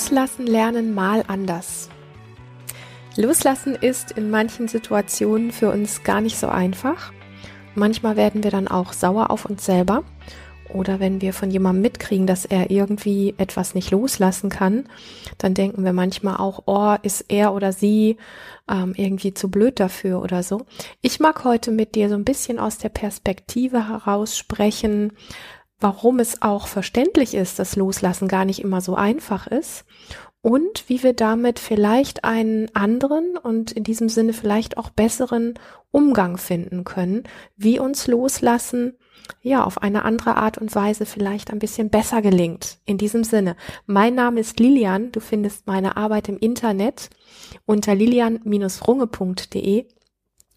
Loslassen lernen mal anders. Loslassen ist in manchen Situationen für uns gar nicht so einfach. Manchmal werden wir dann auch sauer auf uns selber oder wenn wir von jemandem mitkriegen, dass er irgendwie etwas nicht loslassen kann, dann denken wir manchmal auch, oh, ist er oder sie ähm, irgendwie zu blöd dafür oder so. Ich mag heute mit dir so ein bisschen aus der Perspektive heraus sprechen, warum es auch verständlich ist, dass Loslassen gar nicht immer so einfach ist und wie wir damit vielleicht einen anderen und in diesem Sinne vielleicht auch besseren Umgang finden können, wie uns Loslassen ja auf eine andere Art und Weise vielleicht ein bisschen besser gelingt. In diesem Sinne, mein Name ist Lilian, du findest meine Arbeit im Internet unter lilian-runge.de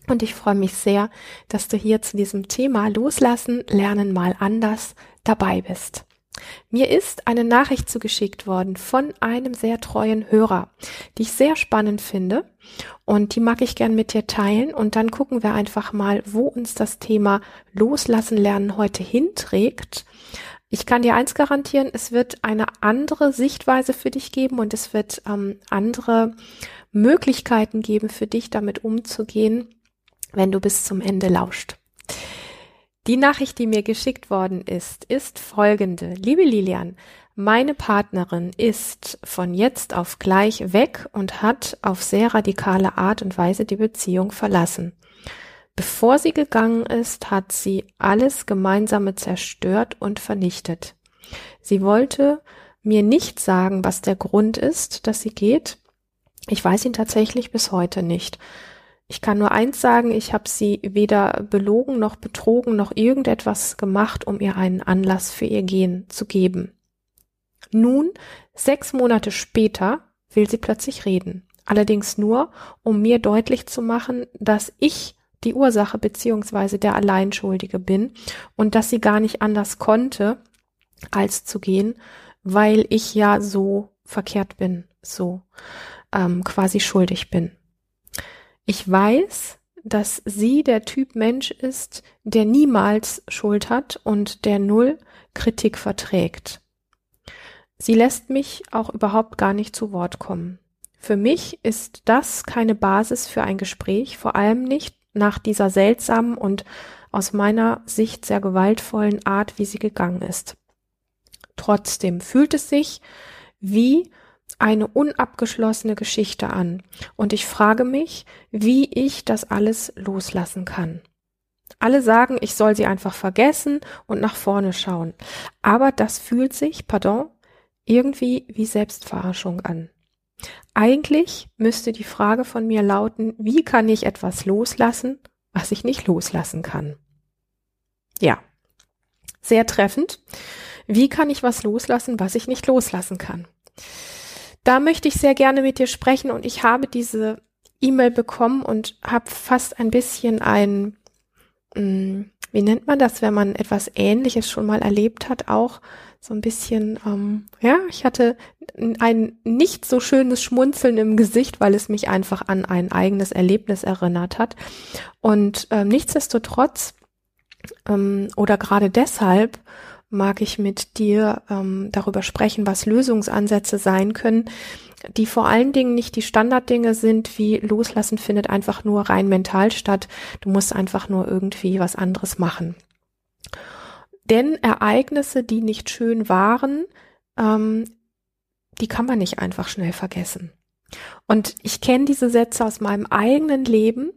und ich freue mich sehr, dass du hier zu diesem Thema Loslassen, Lernen mal anders dabei bist. Mir ist eine Nachricht zugeschickt worden von einem sehr treuen Hörer, die ich sehr spannend finde und die mag ich gern mit dir teilen und dann gucken wir einfach mal, wo uns das Thema Loslassen lernen heute hinträgt. Ich kann dir eins garantieren, es wird eine andere Sichtweise für dich geben und es wird ähm, andere Möglichkeiten geben für dich, damit umzugehen, wenn du bis zum Ende lauscht. Die Nachricht, die mir geschickt worden ist, ist folgende. Liebe Lilian, meine Partnerin ist von jetzt auf gleich weg und hat auf sehr radikale Art und Weise die Beziehung verlassen. Bevor sie gegangen ist, hat sie alles Gemeinsame zerstört und vernichtet. Sie wollte mir nicht sagen, was der Grund ist, dass sie geht. Ich weiß ihn tatsächlich bis heute nicht. Ich kann nur eins sagen, ich habe sie weder belogen noch betrogen noch irgendetwas gemacht, um ihr einen Anlass für ihr Gehen zu geben. Nun, sechs Monate später, will sie plötzlich reden. Allerdings nur, um mir deutlich zu machen, dass ich die Ursache beziehungsweise der Alleinschuldige bin und dass sie gar nicht anders konnte, als zu gehen, weil ich ja so verkehrt bin, so ähm, quasi schuldig bin. Ich weiß, dass sie der Typ Mensch ist, der niemals Schuld hat und der null Kritik verträgt. Sie lässt mich auch überhaupt gar nicht zu Wort kommen. Für mich ist das keine Basis für ein Gespräch, vor allem nicht nach dieser seltsamen und aus meiner Sicht sehr gewaltvollen Art, wie sie gegangen ist. Trotzdem fühlt es sich wie eine unabgeschlossene Geschichte an und ich frage mich, wie ich das alles loslassen kann. Alle sagen, ich soll sie einfach vergessen und nach vorne schauen. Aber das fühlt sich, pardon, irgendwie wie Selbstverarschung an. Eigentlich müsste die Frage von mir lauten, wie kann ich etwas loslassen, was ich nicht loslassen kann? Ja, sehr treffend. Wie kann ich was loslassen, was ich nicht loslassen kann? Da möchte ich sehr gerne mit dir sprechen und ich habe diese E-Mail bekommen und habe fast ein bisschen ein, mm, wie nennt man das, wenn man etwas Ähnliches schon mal erlebt hat, auch so ein bisschen, ähm, ja, ich hatte ein nicht so schönes Schmunzeln im Gesicht, weil es mich einfach an ein eigenes Erlebnis erinnert hat. Und ähm, nichtsdestotrotz ähm, oder gerade deshalb mag ich mit dir ähm, darüber sprechen, was Lösungsansätze sein können, die vor allen Dingen nicht die Standarddinge sind, wie Loslassen findet einfach nur rein mental statt. Du musst einfach nur irgendwie was anderes machen. Denn Ereignisse, die nicht schön waren, ähm, die kann man nicht einfach schnell vergessen. Und ich kenne diese Sätze aus meinem eigenen Leben,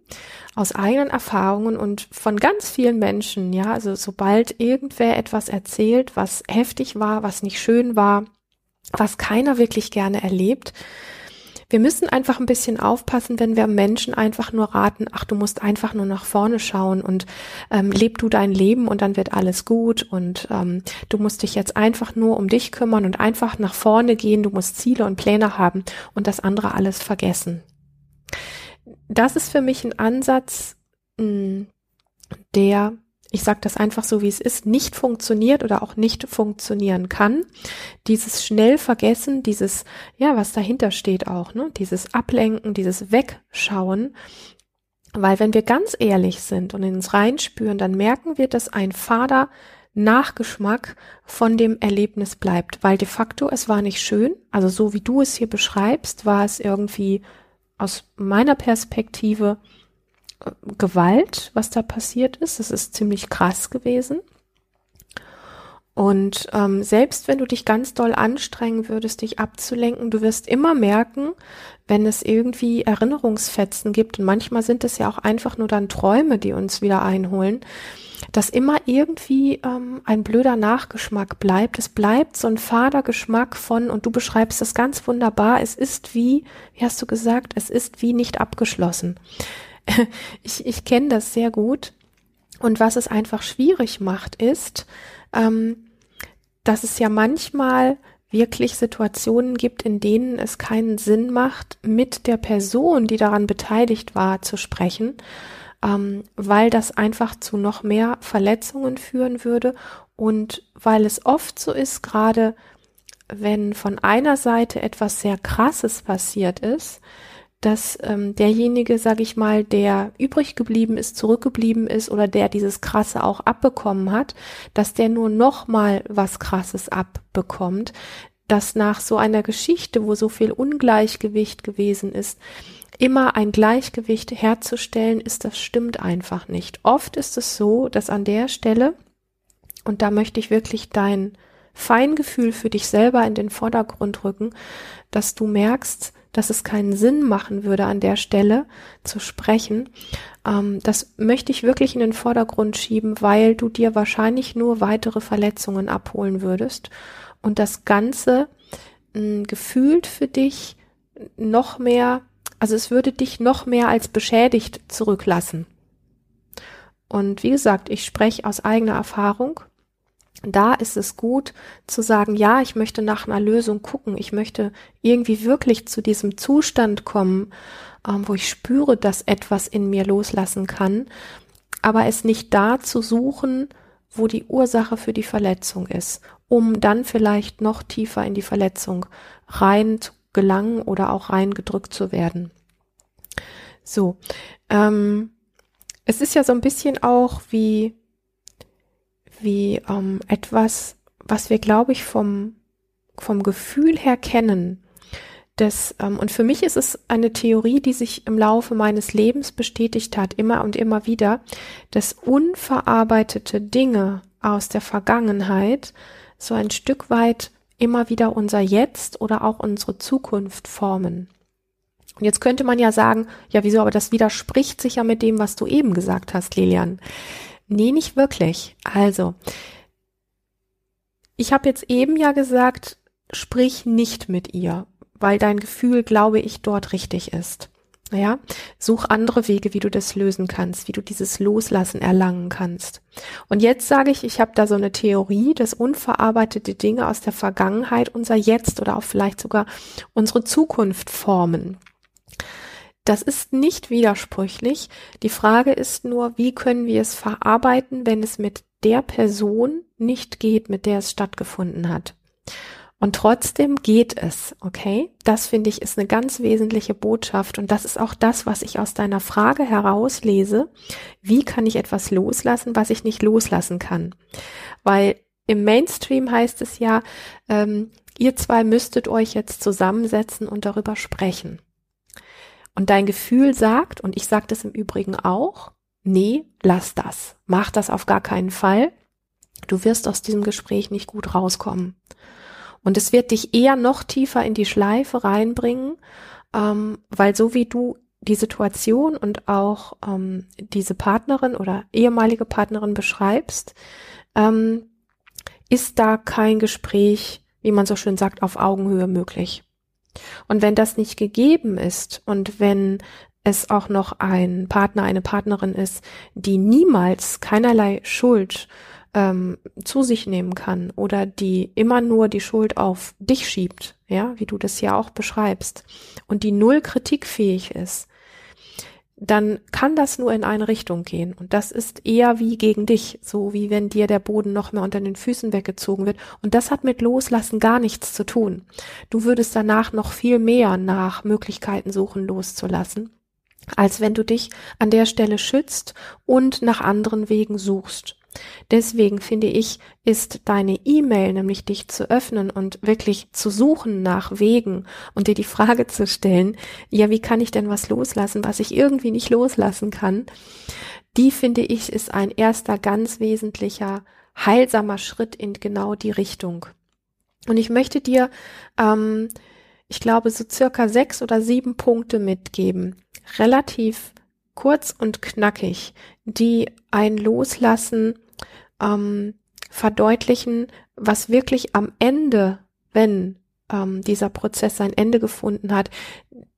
aus eigenen Erfahrungen und von ganz vielen Menschen, ja, also sobald irgendwer etwas erzählt, was heftig war, was nicht schön war, was keiner wirklich gerne erlebt, wir müssen einfach ein bisschen aufpassen, wenn wir Menschen einfach nur raten, ach, du musst einfach nur nach vorne schauen und ähm, leb du dein Leben und dann wird alles gut und ähm, du musst dich jetzt einfach nur um dich kümmern und einfach nach vorne gehen, du musst Ziele und Pläne haben und das andere alles vergessen. Das ist für mich ein Ansatz, mh, hm, der ich sage das einfach so, wie es ist, nicht funktioniert oder auch nicht funktionieren kann. Dieses schnell vergessen, dieses, ja, was dahinter steht auch, ne, dieses Ablenken, dieses Wegschauen. Weil wenn wir ganz ehrlich sind und in uns reinspüren, dann merken wir, dass ein fader Nachgeschmack von dem Erlebnis bleibt, weil de facto es war nicht schön, also so wie du es hier beschreibst, war es irgendwie aus meiner Perspektive Gewalt, was da passiert ist. Es ist ziemlich krass gewesen. Und ähm, selbst wenn du dich ganz doll anstrengen würdest, dich abzulenken, du wirst immer merken, wenn es irgendwie Erinnerungsfetzen gibt, und manchmal sind es ja auch einfach nur dann Träume, die uns wieder einholen, dass immer irgendwie ähm, ein blöder Nachgeschmack bleibt. Es bleibt so ein fader Geschmack von, und du beschreibst das ganz wunderbar, es ist wie, wie hast du gesagt, es ist wie nicht abgeschlossen. ich ich kenne das sehr gut. Und was es einfach schwierig macht, ist, ähm, dass es ja manchmal wirklich Situationen gibt, in denen es keinen Sinn macht, mit der Person, die daran beteiligt war, zu sprechen, ähm, weil das einfach zu noch mehr Verletzungen führen würde und weil es oft so ist, gerade wenn von einer Seite etwas sehr Krasses passiert ist, dass ähm, derjenige, sage ich mal, der übrig geblieben ist, zurückgeblieben ist oder der dieses Krasse auch abbekommen hat, dass der nur noch mal was Krasses abbekommt, dass nach so einer Geschichte, wo so viel Ungleichgewicht gewesen ist, immer ein Gleichgewicht herzustellen, ist das stimmt einfach nicht. Oft ist es so, dass an der Stelle, und da möchte ich wirklich dein Feingefühl für dich selber in den Vordergrund rücken, dass du merkst, dass es keinen Sinn machen würde, an der Stelle zu sprechen. Ähm, das möchte ich wirklich in den Vordergrund schieben, weil du dir wahrscheinlich nur weitere Verletzungen abholen würdest und das Ganze mh, gefühlt für dich noch mehr also es würde dich noch mehr als beschädigt zurücklassen. Und wie gesagt, ich spreche aus eigener Erfahrung. Da ist es gut zu sagen, ja, ich möchte nach einer Lösung gucken. Ich möchte irgendwie wirklich zu diesem Zustand kommen, ähm, wo ich spüre, dass etwas in mir loslassen kann, aber es nicht da zu suchen, wo die Ursache für die Verletzung ist, um dann vielleicht noch tiefer in die Verletzung rein zu gelangen oder auch reingedrückt zu werden. So, ähm, es ist ja so ein bisschen auch wie, wie ähm, etwas, was wir, glaube ich, vom, vom Gefühl her kennen. Das, ähm, und für mich ist es eine Theorie, die sich im Laufe meines Lebens bestätigt hat, immer und immer wieder, dass unverarbeitete Dinge aus der Vergangenheit so ein Stück weit immer wieder unser Jetzt oder auch unsere Zukunft formen. Und jetzt könnte man ja sagen, ja wieso, aber das widerspricht sich ja mit dem, was du eben gesagt hast, Lilian. Nee, nicht wirklich. Also, ich habe jetzt eben ja gesagt, sprich nicht mit ihr, weil dein Gefühl, glaube ich, dort richtig ist. Ja, such andere Wege, wie du das lösen kannst, wie du dieses Loslassen erlangen kannst. Und jetzt sage ich, ich habe da so eine Theorie, dass unverarbeitete Dinge aus der Vergangenheit unser Jetzt oder auch vielleicht sogar unsere Zukunft formen. Das ist nicht widersprüchlich. Die Frage ist nur, wie können wir es verarbeiten, wenn es mit der Person nicht geht, mit der es stattgefunden hat. Und trotzdem geht es, okay? Das finde ich ist eine ganz wesentliche Botschaft und das ist auch das, was ich aus deiner Frage herauslese. Wie kann ich etwas loslassen, was ich nicht loslassen kann? Weil im Mainstream heißt es ja, ähm, ihr zwei müsstet euch jetzt zusammensetzen und darüber sprechen. Und dein Gefühl sagt, und ich sage das im Übrigen auch, nee, lass das. Mach das auf gar keinen Fall. Du wirst aus diesem Gespräch nicht gut rauskommen. Und es wird dich eher noch tiefer in die Schleife reinbringen, ähm, weil so wie du die Situation und auch ähm, diese Partnerin oder ehemalige Partnerin beschreibst, ähm, ist da kein Gespräch, wie man so schön sagt, auf Augenhöhe möglich. Und wenn das nicht gegeben ist und wenn es auch noch ein Partner, eine Partnerin ist, die niemals keinerlei Schuld ähm, zu sich nehmen kann oder die immer nur die Schuld auf dich schiebt, ja, wie du das ja auch beschreibst, und die null kritikfähig ist, dann kann das nur in eine Richtung gehen. Und das ist eher wie gegen dich, so wie wenn dir der Boden noch mehr unter den Füßen weggezogen wird. Und das hat mit Loslassen gar nichts zu tun. Du würdest danach noch viel mehr nach Möglichkeiten suchen, loszulassen, als wenn du dich an der Stelle schützt und nach anderen Wegen suchst. Deswegen finde ich, ist deine E-Mail, nämlich dich zu öffnen und wirklich zu suchen nach Wegen und dir die Frage zu stellen, ja, wie kann ich denn was loslassen, was ich irgendwie nicht loslassen kann, die finde ich ist ein erster ganz wesentlicher, heilsamer Schritt in genau die Richtung. Und ich möchte dir, ähm, ich glaube, so circa sechs oder sieben Punkte mitgeben, relativ kurz und knackig, die ein Loslassen ähm, verdeutlichen, was wirklich am Ende, wenn ähm, dieser Prozess sein Ende gefunden hat,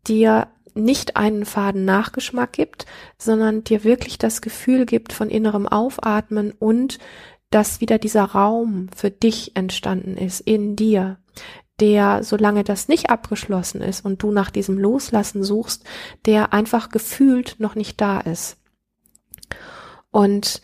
dir nicht einen faden Nachgeschmack gibt, sondern dir wirklich das Gefühl gibt von innerem Aufatmen und dass wieder dieser Raum für dich entstanden ist in dir, der, solange das nicht abgeschlossen ist und du nach diesem Loslassen suchst, der einfach gefühlt noch nicht da ist. Und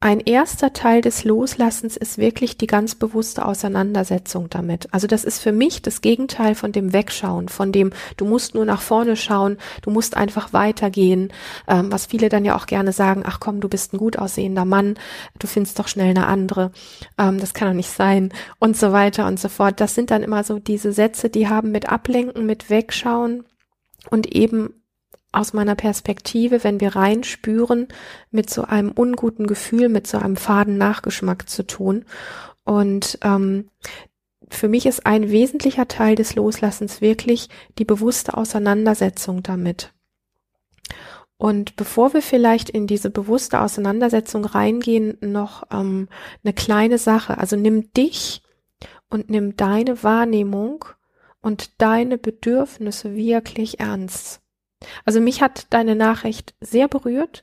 ein erster Teil des Loslassens ist wirklich die ganz bewusste Auseinandersetzung damit. Also das ist für mich das Gegenteil von dem Wegschauen, von dem du musst nur nach vorne schauen, du musst einfach weitergehen, ähm, was viele dann ja auch gerne sagen, ach komm, du bist ein gut aussehender Mann, du findest doch schnell eine andere, ähm, das kann doch nicht sein und so weiter und so fort. Das sind dann immer so diese Sätze, die haben mit Ablenken, mit Wegschauen und eben aus meiner Perspektive, wenn wir reinspüren, mit so einem unguten Gefühl, mit so einem faden Nachgeschmack zu tun. Und ähm, für mich ist ein wesentlicher Teil des Loslassens wirklich die bewusste Auseinandersetzung damit. Und bevor wir vielleicht in diese bewusste Auseinandersetzung reingehen, noch ähm, eine kleine Sache. Also nimm dich und nimm deine Wahrnehmung und deine Bedürfnisse wirklich ernst. Also mich hat deine Nachricht sehr berührt,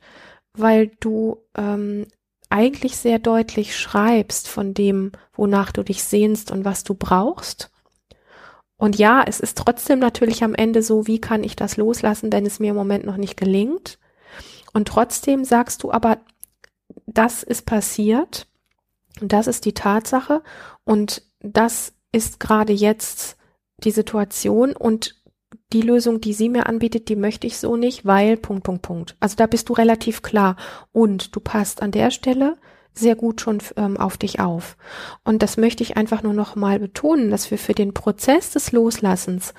weil du ähm, eigentlich sehr deutlich schreibst von dem, wonach du dich sehnst und was du brauchst. Und ja, es ist trotzdem natürlich am Ende so, wie kann ich das loslassen, wenn es mir im Moment noch nicht gelingt. Und trotzdem sagst du aber, das ist passiert, das ist die Tatsache und das ist gerade jetzt die Situation und die Lösung, die sie mir anbietet, die möchte ich so nicht, weil Punkt, Punkt, Punkt. Also da bist du relativ klar und du passt an der Stelle sehr gut schon ähm, auf dich auf. Und das möchte ich einfach nur noch mal betonen, dass wir für den Prozess des Loslassens,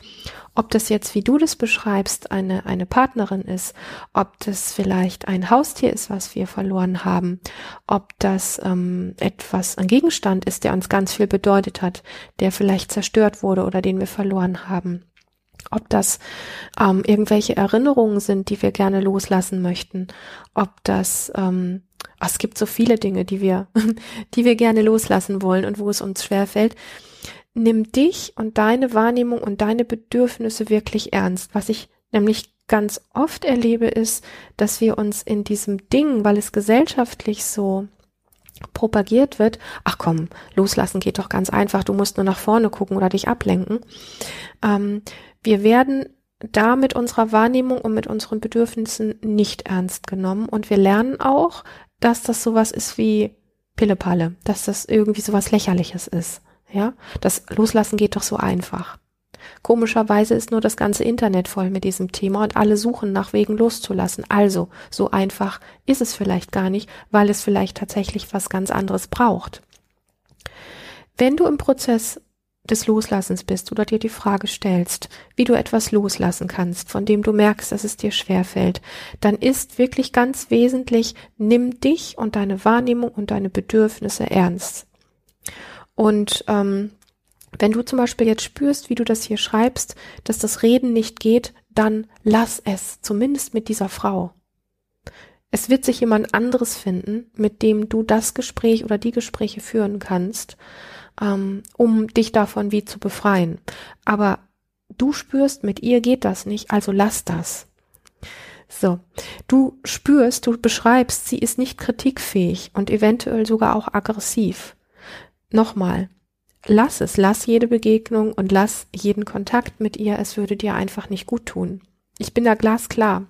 ob das jetzt, wie du das beschreibst, eine, eine Partnerin ist, ob das vielleicht ein Haustier ist, was wir verloren haben, ob das ähm, etwas, ein Gegenstand ist, der uns ganz viel bedeutet hat, der vielleicht zerstört wurde oder den wir verloren haben ob das ähm, irgendwelche Erinnerungen sind, die wir gerne loslassen möchten, ob das ähm, oh, es gibt so viele Dinge, die wir, die wir gerne loslassen wollen und wo es uns schwerfällt. Nimm dich und deine Wahrnehmung und deine Bedürfnisse wirklich ernst. Was ich nämlich ganz oft erlebe, ist, dass wir uns in diesem Ding, weil es gesellschaftlich so propagiert wird, ach komm, loslassen geht doch ganz einfach, du musst nur nach vorne gucken oder dich ablenken, ähm, wir werden da mit unserer Wahrnehmung und mit unseren Bedürfnissen nicht ernst genommen und wir lernen auch, dass das sowas ist wie Pillepalle, dass das irgendwie sowas lächerliches ist. Ja, das Loslassen geht doch so einfach. Komischerweise ist nur das ganze Internet voll mit diesem Thema und alle suchen nach Wegen loszulassen. Also, so einfach ist es vielleicht gar nicht, weil es vielleicht tatsächlich was ganz anderes braucht. Wenn du im Prozess des Loslassens bist oder dir die Frage stellst, wie du etwas loslassen kannst, von dem du merkst, dass es dir schwerfällt, dann ist wirklich ganz wesentlich, nimm dich und deine Wahrnehmung und deine Bedürfnisse ernst. Und ähm, wenn du zum Beispiel jetzt spürst, wie du das hier schreibst, dass das Reden nicht geht, dann lass es, zumindest mit dieser Frau. Es wird sich jemand anderes finden, mit dem du das Gespräch oder die Gespräche führen kannst ähm, um dich davon wie zu befreien. Aber du spürst, mit ihr geht das nicht, also lass das. So, du spürst, du beschreibst, sie ist nicht kritikfähig und eventuell sogar auch aggressiv. Nochmal, lass es, lass jede Begegnung und lass jeden Kontakt mit ihr, es würde dir einfach nicht gut tun. Ich bin da glasklar.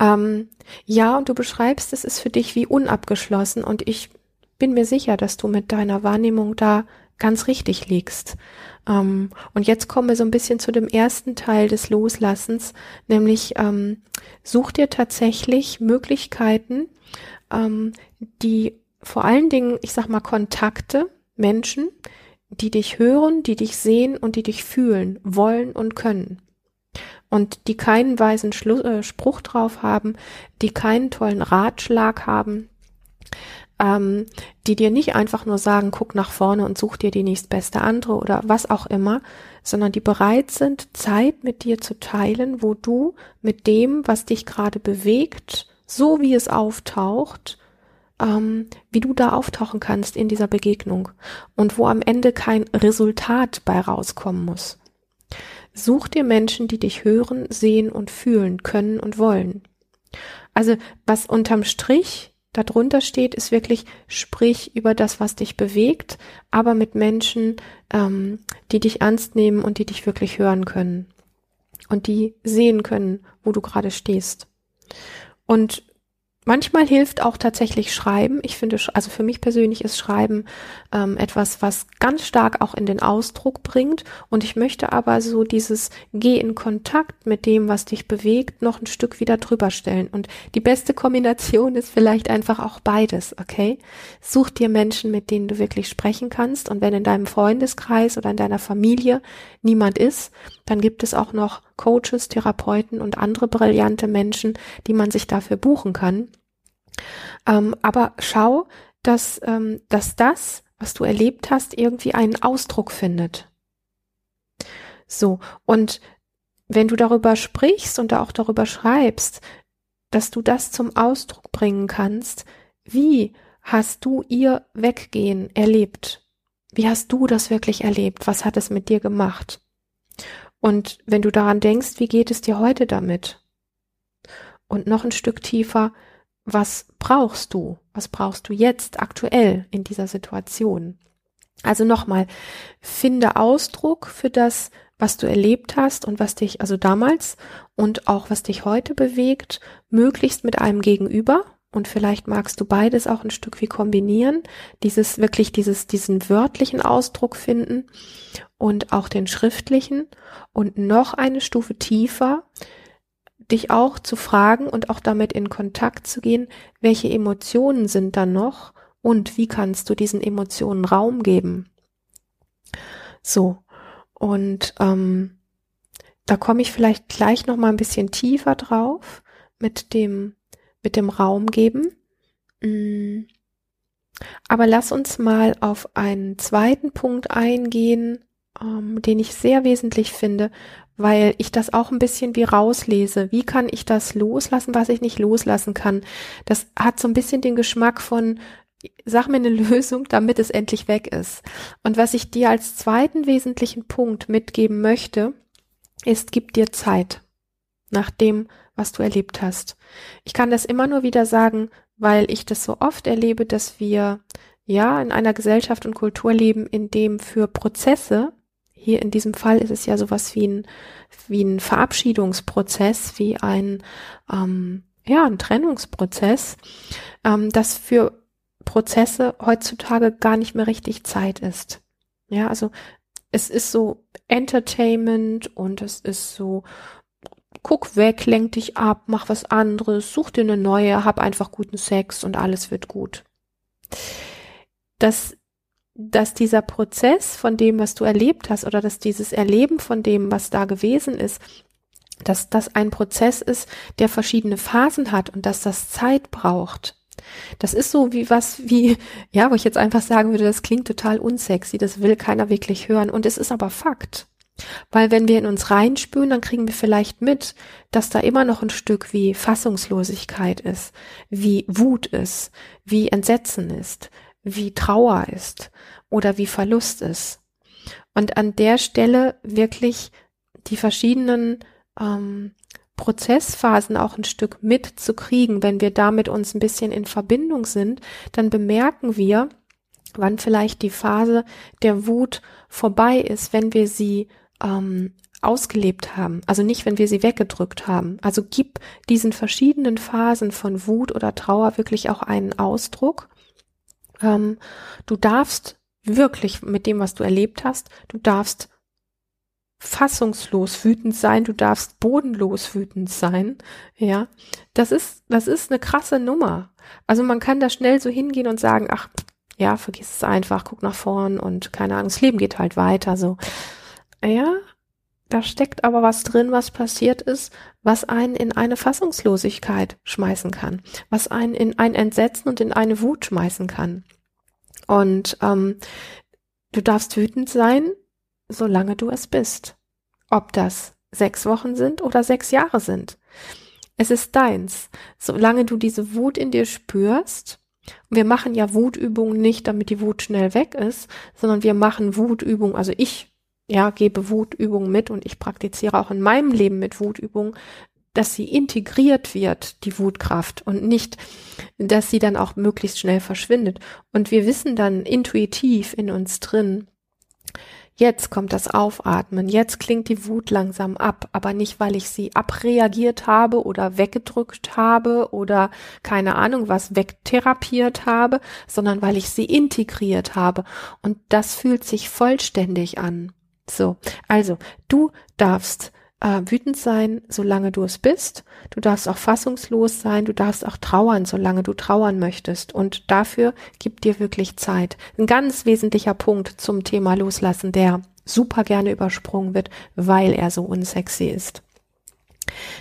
Ähm, ja, und du beschreibst, es ist für dich wie unabgeschlossen und ich bin mir sicher, dass du mit deiner Wahrnehmung da ganz richtig liegst. Ähm, und jetzt kommen wir so ein bisschen zu dem ersten Teil des Loslassens, nämlich ähm, such dir tatsächlich Möglichkeiten, ähm, die vor allen Dingen, ich sag mal, Kontakte, Menschen, die dich hören, die dich sehen und die dich fühlen, wollen und können. Und die keinen weisen Schlu äh, Spruch drauf haben, die keinen tollen Ratschlag haben, ähm, die dir nicht einfach nur sagen, guck nach vorne und such dir die nächstbeste andere oder was auch immer, sondern die bereit sind, Zeit mit dir zu teilen, wo du mit dem, was dich gerade bewegt, so wie es auftaucht, ähm, wie du da auftauchen kannst in dieser Begegnung und wo am Ende kein Resultat bei rauskommen muss. Such dir Menschen, die dich hören, sehen und fühlen können und wollen. Also was unterm Strich darunter steht, ist wirklich, sprich über das, was dich bewegt, aber mit Menschen, ähm, die dich ernst nehmen und die dich wirklich hören können und die sehen können, wo du gerade stehst. Und Manchmal hilft auch tatsächlich Schreiben. Ich finde, also für mich persönlich ist Schreiben ähm, etwas, was ganz stark auch in den Ausdruck bringt. Und ich möchte aber so dieses Geh in Kontakt mit dem, was dich bewegt, noch ein Stück wieder drüber stellen. Und die beste Kombination ist vielleicht einfach auch beides, okay? Such dir Menschen, mit denen du wirklich sprechen kannst. Und wenn in deinem Freundeskreis oder in deiner Familie niemand ist, dann gibt es auch noch Coaches, Therapeuten und andere brillante Menschen, die man sich dafür buchen kann. Ähm, aber schau, dass, ähm, dass das, was du erlebt hast, irgendwie einen Ausdruck findet. So, und wenn du darüber sprichst und auch darüber schreibst, dass du das zum Ausdruck bringen kannst, wie hast du ihr Weggehen erlebt? Wie hast du das wirklich erlebt? Was hat es mit dir gemacht? Und wenn du daran denkst, wie geht es dir heute damit? Und noch ein Stück tiefer, was brauchst du? Was brauchst du jetzt aktuell in dieser Situation? Also nochmal, finde Ausdruck für das, was du erlebt hast und was dich also damals und auch was dich heute bewegt, möglichst mit einem Gegenüber. Und vielleicht magst du beides auch ein Stück wie kombinieren, dieses wirklich dieses, diesen wörtlichen Ausdruck finden und auch den schriftlichen. Und noch eine Stufe tiefer, dich auch zu fragen und auch damit in Kontakt zu gehen, welche Emotionen sind da noch und wie kannst du diesen Emotionen Raum geben. So, und ähm, da komme ich vielleicht gleich noch mal ein bisschen tiefer drauf mit dem mit dem Raum geben. Mm. Aber lass uns mal auf einen zweiten Punkt eingehen, ähm, den ich sehr wesentlich finde, weil ich das auch ein bisschen wie rauslese. Wie kann ich das loslassen, was ich nicht loslassen kann? Das hat so ein bisschen den Geschmack von, sag mir eine Lösung, damit es endlich weg ist. Und was ich dir als zweiten wesentlichen Punkt mitgeben möchte, ist, gib dir Zeit nach dem, was du erlebt hast. Ich kann das immer nur wieder sagen, weil ich das so oft erlebe, dass wir ja in einer Gesellschaft und Kultur leben, in dem für Prozesse hier in diesem Fall ist es ja sowas wie ein, wie ein Verabschiedungsprozess, wie ein, ähm, ja, ein Trennungsprozess, ähm, das für Prozesse heutzutage gar nicht mehr richtig Zeit ist. Ja, also es ist so Entertainment und es ist so, guck weg, lenk dich ab, mach was anderes, such dir eine neue, hab einfach guten Sex und alles wird gut. Das dass dieser Prozess von dem, was du erlebt hast, oder dass dieses Erleben von dem, was da gewesen ist, dass das ein Prozess ist, der verschiedene Phasen hat und dass das Zeit braucht. Das ist so wie was, wie, ja, wo ich jetzt einfach sagen würde, das klingt total unsexy, das will keiner wirklich hören und es ist aber Fakt. Weil wenn wir in uns reinspüren, dann kriegen wir vielleicht mit, dass da immer noch ein Stück wie Fassungslosigkeit ist, wie Wut ist, wie Entsetzen ist, wie Trauer ist oder wie Verlust ist. Und an der Stelle wirklich die verschiedenen ähm, Prozessphasen auch ein Stück mitzukriegen, wenn wir damit uns ein bisschen in Verbindung sind, dann bemerken wir, wann vielleicht die Phase der Wut vorbei ist, wenn wir sie ähm, ausgelebt haben. Also nicht, wenn wir sie weggedrückt haben. Also gib diesen verschiedenen Phasen von Wut oder Trauer wirklich auch einen Ausdruck ähm, du darfst wirklich mit dem, was du erlebt hast. Du darfst fassungslos wütend sein, du darfst bodenlos wütend sein. Ja, das ist, das ist eine krasse Nummer. Also man kann da schnell so hingehen und sagen, ach, ja, vergiss es einfach, guck nach vorn und keine Ahnung, das Leben geht halt weiter, so. Ja, da steckt aber was drin, was passiert ist, was einen in eine Fassungslosigkeit schmeißen kann, was einen in ein Entsetzen und in eine Wut schmeißen kann. Und ähm, du darfst wütend sein, solange du es bist. Ob das sechs Wochen sind oder sechs Jahre sind. Es ist deins. Solange du diese Wut in dir spürst, wir machen ja Wutübungen nicht, damit die Wut schnell weg ist, sondern wir machen Wutübungen, also ich ja, gebe Wutübungen mit und ich praktiziere auch in meinem Leben mit Wutübungen, dass sie integriert wird, die Wutkraft und nicht, dass sie dann auch möglichst schnell verschwindet. Und wir wissen dann intuitiv in uns drin, Jetzt kommt das Aufatmen, jetzt klingt die Wut langsam ab, aber nicht, weil ich sie abreagiert habe oder weggedrückt habe oder keine Ahnung was wegtherapiert habe, sondern weil ich sie integriert habe. Und das fühlt sich vollständig an. So, also du darfst äh, wütend sein, solange du es bist. Du darfst auch fassungslos sein. Du darfst auch trauern, solange du trauern möchtest. Und dafür gib dir wirklich Zeit. Ein ganz wesentlicher Punkt zum Thema Loslassen, der super gerne übersprungen wird, weil er so unsexy ist.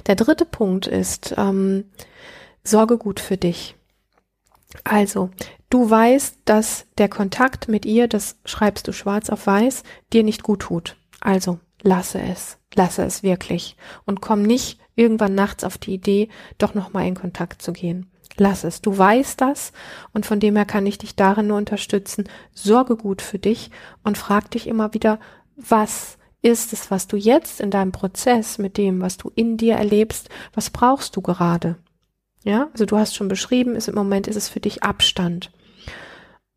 Der dritte Punkt ist, ähm, sorge gut für dich. Also, du weißt, dass der Kontakt mit ihr, das schreibst du schwarz auf weiß, dir nicht gut tut. Also, lasse es. Lasse es wirklich. Und komm nicht irgendwann nachts auf die Idee, doch nochmal in Kontakt zu gehen. Lass es. Du weißt das und von dem her kann ich dich darin nur unterstützen. Sorge gut für dich und frag dich immer wieder, was ist es, was du jetzt in deinem Prozess mit dem, was du in dir erlebst, was brauchst du gerade? Ja, also du hast schon beschrieben, ist im Moment ist es für dich Abstand.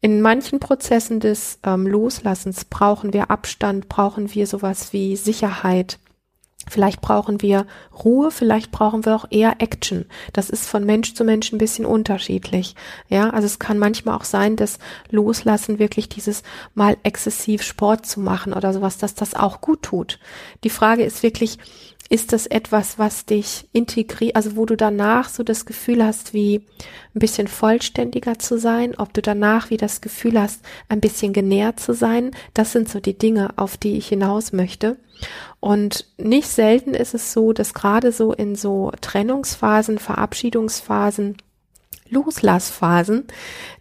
In manchen Prozessen des ähm, Loslassens brauchen wir Abstand, brauchen wir sowas wie Sicherheit. Vielleicht brauchen wir Ruhe, vielleicht brauchen wir auch eher Action. Das ist von Mensch zu Mensch ein bisschen unterschiedlich. Ja, also es kann manchmal auch sein, dass Loslassen wirklich dieses mal exzessiv Sport zu machen oder sowas, dass das auch gut tut. Die Frage ist wirklich, ist das etwas, was dich integriert, also wo du danach so das Gefühl hast, wie ein bisschen vollständiger zu sein, ob du danach wie das Gefühl hast, ein bisschen genährt zu sein. Das sind so die Dinge, auf die ich hinaus möchte. Und nicht selten ist es so, dass gerade so in so Trennungsphasen, Verabschiedungsphasen, Loslassphasen,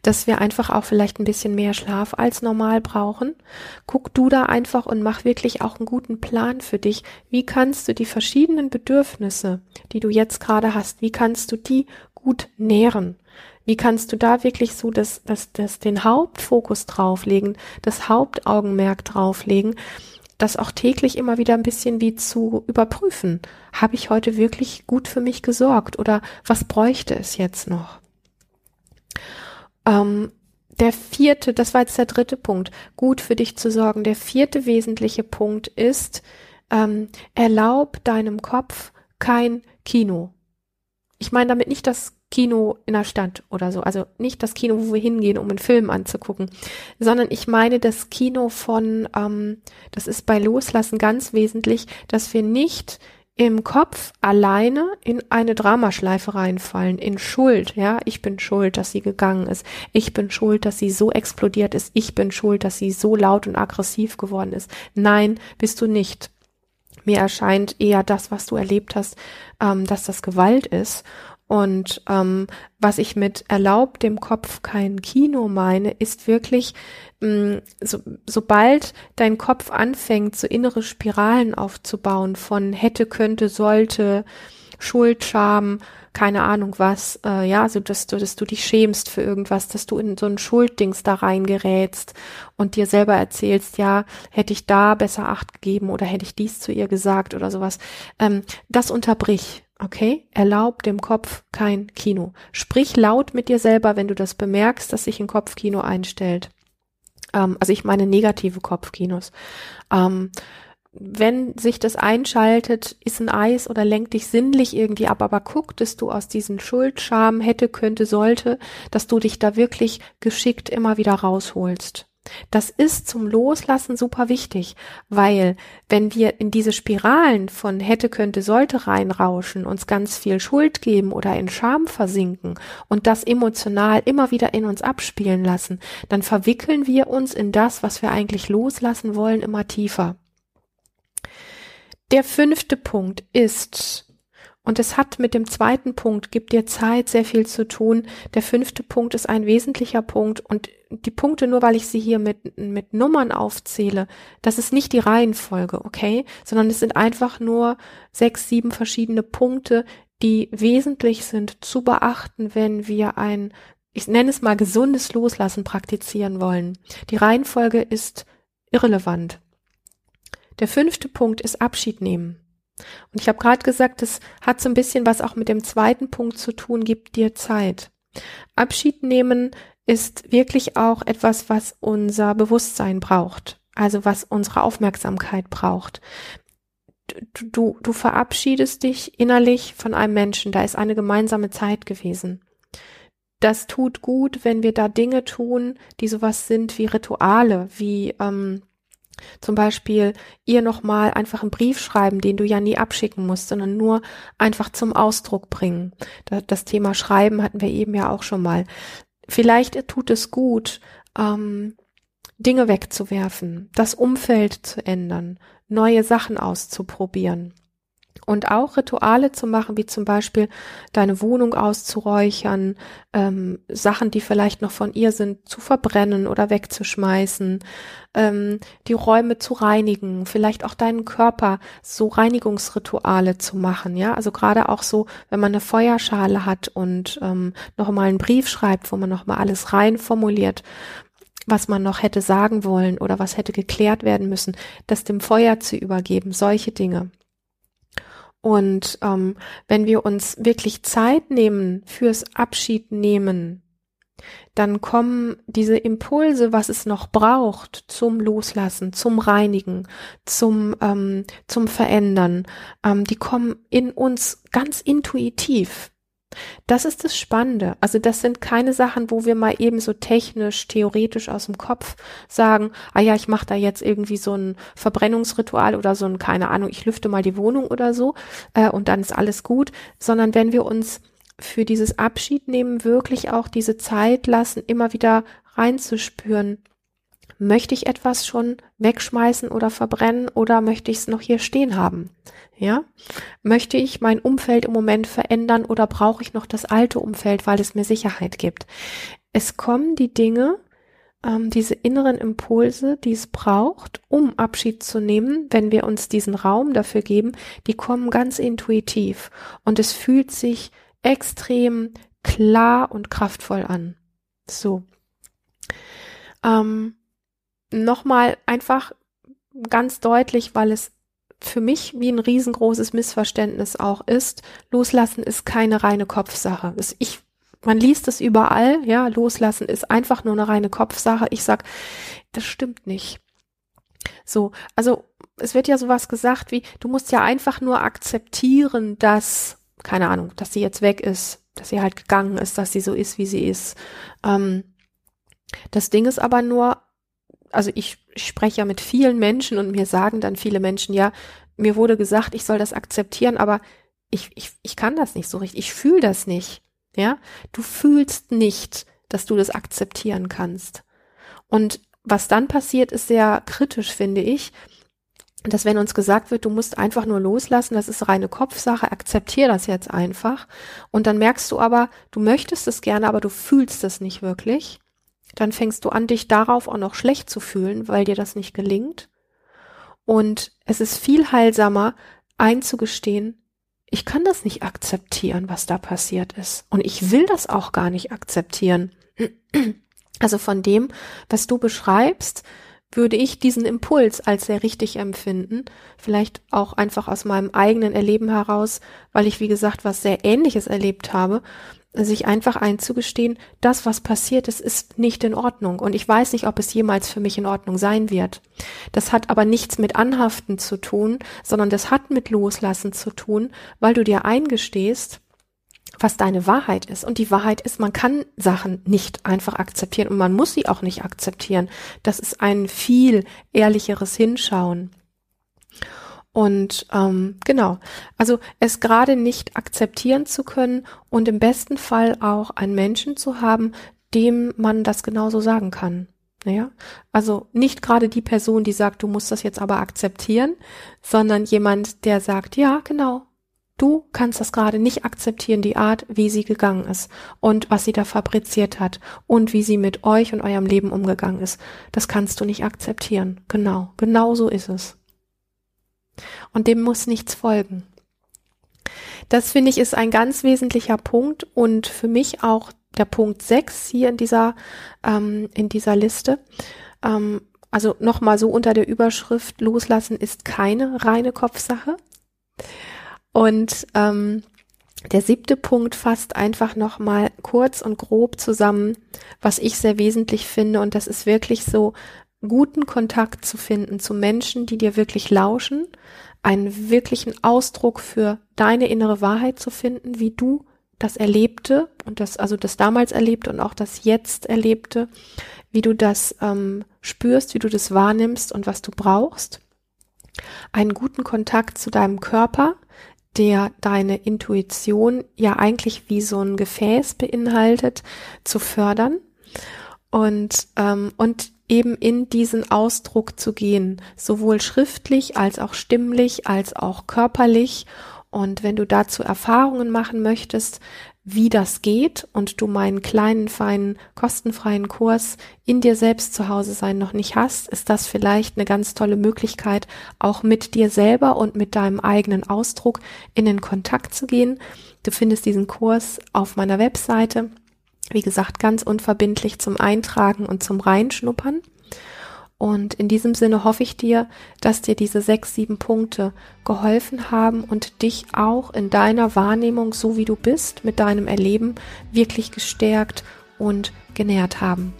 dass wir einfach auch vielleicht ein bisschen mehr Schlaf als normal brauchen. Guck du da einfach und mach wirklich auch einen guten Plan für dich. Wie kannst du die verschiedenen Bedürfnisse, die du jetzt gerade hast, wie kannst du die gut nähren? Wie kannst du da wirklich so das, das, das den Hauptfokus drauflegen, das Hauptaugenmerk drauflegen, das auch täglich immer wieder ein bisschen wie zu überprüfen. Habe ich heute wirklich gut für mich gesorgt oder was bräuchte es jetzt noch? Ähm, der vierte, das war jetzt der dritte Punkt, gut für dich zu sorgen. Der vierte wesentliche Punkt ist, ähm, erlaub deinem Kopf kein Kino. Ich meine damit nicht das Kino in der Stadt oder so, also nicht das Kino, wo wir hingehen, um einen Film anzugucken, sondern ich meine das Kino von, ähm, das ist bei Loslassen ganz wesentlich, dass wir nicht im Kopf alleine in eine Dramaschleife reinfallen, in Schuld, ja, ich bin schuld, dass sie gegangen ist, ich bin schuld, dass sie so explodiert ist, ich bin schuld, dass sie so laut und aggressiv geworden ist. Nein, bist du nicht. Mir erscheint eher das, was du erlebt hast, ähm, dass das Gewalt ist. Und ähm, was ich mit erlaubt dem Kopf kein Kino meine, ist wirklich, mh, mm, so, sobald dein Kopf anfängt, so innere Spiralen aufzubauen von hätte, könnte, sollte, Schuld, Scham, keine Ahnung was, äh, ja, so dass du, dass du dich schämst für irgendwas, dass du in so ein Schulddings da reingerätst und dir selber erzählst, ja, hätte ich da besser Acht gegeben oder hätte ich dies zu ihr gesagt oder sowas. Ähm, das unterbrich. Okay, erlaub dem Kopf kein Kino. Sprich laut mit dir selber, wenn du das bemerkst, dass sich ein Kopfkino einstellt. Ähm, also ich meine negative Kopfkinos. Ähm, wenn sich das einschaltet, ist ein Eis oder lenkt dich sinnlich irgendwie ab, aber guck, dass du aus diesen Schuldscham hätte, könnte, sollte, dass du dich da wirklich geschickt immer wieder rausholst. Das ist zum Loslassen super wichtig, weil wenn wir in diese Spiralen von hätte, könnte, sollte reinrauschen, uns ganz viel Schuld geben oder in Scham versinken und das emotional immer wieder in uns abspielen lassen, dann verwickeln wir uns in das, was wir eigentlich loslassen wollen, immer tiefer. Der fünfte Punkt ist, und es hat mit dem zweiten Punkt, gibt dir Zeit, sehr viel zu tun. Der fünfte Punkt ist ein wesentlicher Punkt und die Punkte, nur weil ich sie hier mit, mit Nummern aufzähle, das ist nicht die Reihenfolge, okay? Sondern es sind einfach nur sechs, sieben verschiedene Punkte, die wesentlich sind zu beachten, wenn wir ein, ich nenne es mal gesundes Loslassen praktizieren wollen. Die Reihenfolge ist irrelevant. Der fünfte Punkt ist Abschied nehmen. Und ich habe gerade gesagt, das hat so ein bisschen was auch mit dem zweiten Punkt zu tun, gibt dir Zeit. Abschied nehmen ist wirklich auch etwas, was unser Bewusstsein braucht, also was unsere Aufmerksamkeit braucht. Du, du, du verabschiedest dich innerlich von einem Menschen, da ist eine gemeinsame Zeit gewesen. Das tut gut, wenn wir da Dinge tun, die sowas sind wie Rituale, wie ähm, zum Beispiel ihr nochmal einfach einen Brief schreiben, den du ja nie abschicken musst, sondern nur einfach zum Ausdruck bringen. Das Thema Schreiben hatten wir eben ja auch schon mal. Vielleicht tut es gut, ähm, Dinge wegzuwerfen, das Umfeld zu ändern, neue Sachen auszuprobieren und auch Rituale zu machen, wie zum Beispiel deine Wohnung auszuräuchern, ähm, Sachen, die vielleicht noch von ihr sind, zu verbrennen oder wegzuschmeißen, ähm, die Räume zu reinigen, vielleicht auch deinen Körper so Reinigungsrituale zu machen, ja, also gerade auch so, wenn man eine Feuerschale hat und ähm, noch mal einen Brief schreibt, wo man noch mal alles rein formuliert, was man noch hätte sagen wollen oder was hätte geklärt werden müssen, das dem Feuer zu übergeben, solche Dinge. Und ähm, wenn wir uns wirklich Zeit nehmen fürs Abschied nehmen, dann kommen diese Impulse, was es noch braucht zum Loslassen, zum Reinigen, zum, ähm, zum Verändern, ähm, die kommen in uns ganz intuitiv. Das ist das Spannende. Also das sind keine Sachen, wo wir mal eben so technisch, theoretisch aus dem Kopf sagen, ah ja, ich mache da jetzt irgendwie so ein Verbrennungsritual oder so ein, keine Ahnung, ich lüfte mal die Wohnung oder so äh, und dann ist alles gut, sondern wenn wir uns für dieses Abschied nehmen wirklich auch diese Zeit lassen, immer wieder reinzuspüren, möchte ich etwas schon wegschmeißen oder verbrennen oder möchte ich es noch hier stehen haben? Ja? Möchte ich mein Umfeld im Moment verändern oder brauche ich noch das alte Umfeld, weil es mir Sicherheit gibt? Es kommen die Dinge, ähm, diese inneren Impulse, die es braucht, um Abschied zu nehmen, wenn wir uns diesen Raum dafür geben, die kommen ganz intuitiv und es fühlt sich extrem klar und kraftvoll an. So. Ähm, Nochmal einfach ganz deutlich, weil es für mich wie ein riesengroßes Missverständnis auch ist, loslassen ist keine reine Kopfsache. Ich, man liest es überall, ja, loslassen ist einfach nur eine reine Kopfsache. Ich sag, das stimmt nicht. So, also es wird ja sowas gesagt wie, du musst ja einfach nur akzeptieren, dass, keine Ahnung, dass sie jetzt weg ist, dass sie halt gegangen ist, dass sie so ist, wie sie ist. Ähm, das Ding ist aber nur, also ich spreche ja mit vielen Menschen und mir sagen dann viele Menschen, ja, mir wurde gesagt, ich soll das akzeptieren, aber ich, ich, ich kann das nicht so richtig, ich fühle das nicht. Ja, du fühlst nicht, dass du das akzeptieren kannst. Und was dann passiert, ist sehr kritisch, finde ich, dass wenn uns gesagt wird, du musst einfach nur loslassen, das ist reine Kopfsache, akzeptier das jetzt einfach. Und dann merkst du aber, du möchtest es gerne, aber du fühlst es nicht wirklich dann fängst du an, dich darauf auch noch schlecht zu fühlen, weil dir das nicht gelingt. Und es ist viel heilsamer, einzugestehen, ich kann das nicht akzeptieren, was da passiert ist. Und ich will das auch gar nicht akzeptieren. Also von dem, was du beschreibst, würde ich diesen Impuls als sehr richtig empfinden. Vielleicht auch einfach aus meinem eigenen Erleben heraus, weil ich, wie gesagt, was sehr Ähnliches erlebt habe sich einfach einzugestehen, das, was passiert ist, ist nicht in Ordnung. Und ich weiß nicht, ob es jemals für mich in Ordnung sein wird. Das hat aber nichts mit Anhaften zu tun, sondern das hat mit Loslassen zu tun, weil du dir eingestehst, was deine Wahrheit ist. Und die Wahrheit ist, man kann Sachen nicht einfach akzeptieren und man muss sie auch nicht akzeptieren. Das ist ein viel ehrlicheres Hinschauen. Und ähm, genau, also es gerade nicht akzeptieren zu können und im besten Fall auch einen Menschen zu haben, dem man das genauso sagen kann. Naja, also nicht gerade die Person, die sagt, du musst das jetzt aber akzeptieren, sondern jemand, der sagt, ja, genau, du kannst das gerade nicht akzeptieren, die Art, wie sie gegangen ist und was sie da fabriziert hat und wie sie mit euch und eurem Leben umgegangen ist. Das kannst du nicht akzeptieren. Genau, genau so ist es. Und dem muss nichts folgen. Das finde ich ist ein ganz wesentlicher Punkt und für mich auch der Punkt 6 hier in dieser, ähm, in dieser Liste. Ähm, also nochmal so unter der Überschrift Loslassen ist keine reine Kopfsache. Und ähm, der siebte Punkt fasst einfach nochmal kurz und grob zusammen, was ich sehr wesentlich finde. Und das ist wirklich so, guten Kontakt zu finden zu Menschen, die dir wirklich lauschen, einen wirklichen Ausdruck für deine innere Wahrheit zu finden, wie du das Erlebte und das, also das damals Erlebte und auch das Jetzt Erlebte, wie du das ähm, spürst, wie du das wahrnimmst und was du brauchst. Einen guten Kontakt zu deinem Körper, der deine Intuition ja eigentlich wie so ein Gefäß beinhaltet, zu fördern und, ähm, und eben in diesen Ausdruck zu gehen, sowohl schriftlich als auch stimmlich als auch körperlich. Und wenn du dazu Erfahrungen machen möchtest, wie das geht und du meinen kleinen, feinen, kostenfreien Kurs in dir selbst zu Hause sein noch nicht hast, ist das vielleicht eine ganz tolle Möglichkeit, auch mit dir selber und mit deinem eigenen Ausdruck in den Kontakt zu gehen. Du findest diesen Kurs auf meiner Webseite wie gesagt, ganz unverbindlich zum Eintragen und zum Reinschnuppern. Und in diesem Sinne hoffe ich dir, dass dir diese sechs, sieben Punkte geholfen haben und dich auch in deiner Wahrnehmung, so wie du bist, mit deinem Erleben wirklich gestärkt und genährt haben.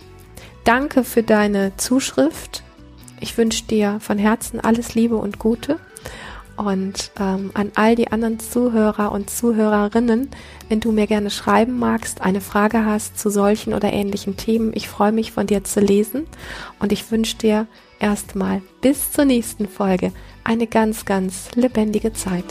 Danke für deine Zuschrift. Ich wünsche dir von Herzen alles Liebe und Gute und ähm, an all die anderen Zuhörer und Zuhörerinnen, wenn du mir gerne schreiben magst, eine Frage hast zu solchen oder ähnlichen Themen, ich freue mich von dir zu lesen und ich wünsche dir erstmal bis zur nächsten Folge eine ganz, ganz lebendige Zeit.